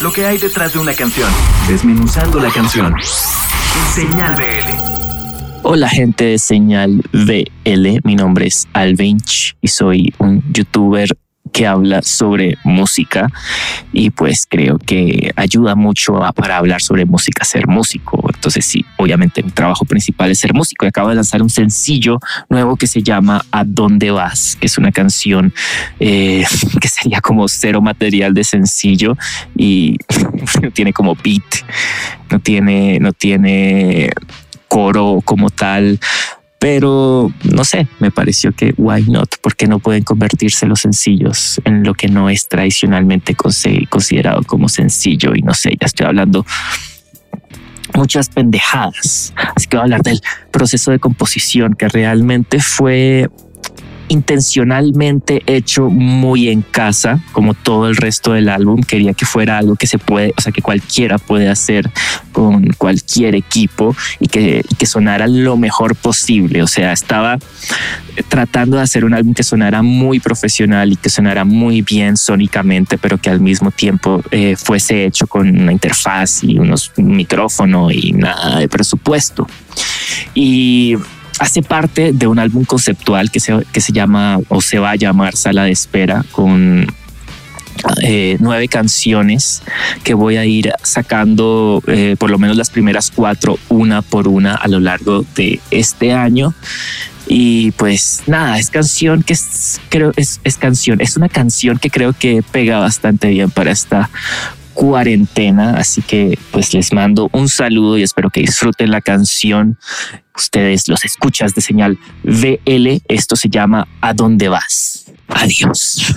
lo que hay detrás de una canción, desmenuzando la canción. Señal BL. Hola gente de Señal BL, mi nombre es Alvinch y soy un youtuber que habla sobre música y pues creo que ayuda mucho para hablar sobre música, ser músico. Entonces sí, obviamente mi trabajo principal es ser músico y acabo de lanzar un sencillo nuevo que se llama A dónde vas, que es una canción eh, que sería como cero material de sencillo y no tiene como beat, no tiene, no tiene coro como tal pero no sé, me pareció que why not, porque no pueden convertirse los sencillos en lo que no es tradicionalmente considerado como sencillo y no sé, ya estoy hablando muchas pendejadas. Así que voy a hablar del proceso de composición que realmente fue intencionalmente hecho muy en casa, como todo el resto del álbum. Quería que fuera algo que se puede, o sea, que cualquiera puede hacer con cualquier equipo y que, que sonara lo mejor posible. O sea, estaba tratando de hacer un álbum que sonara muy profesional y que sonara muy bien sónicamente, pero que al mismo tiempo eh, fuese hecho con una interfaz y unos un micrófono y nada de presupuesto. Y hace parte de un álbum conceptual que se, que se llama o se va a llamar Sala de Espera con eh, nueve canciones que voy a ir sacando eh, por lo menos las primeras cuatro una por una a lo largo de este año. Y pues nada es canción que es, creo es, es canción es una canción que creo que pega bastante bien para esta cuarentena. Así que pues les mando un saludo y espero que disfruten la canción. Ustedes los escuchas de señal VL. Esto se llama ¿A dónde vas? Adiós.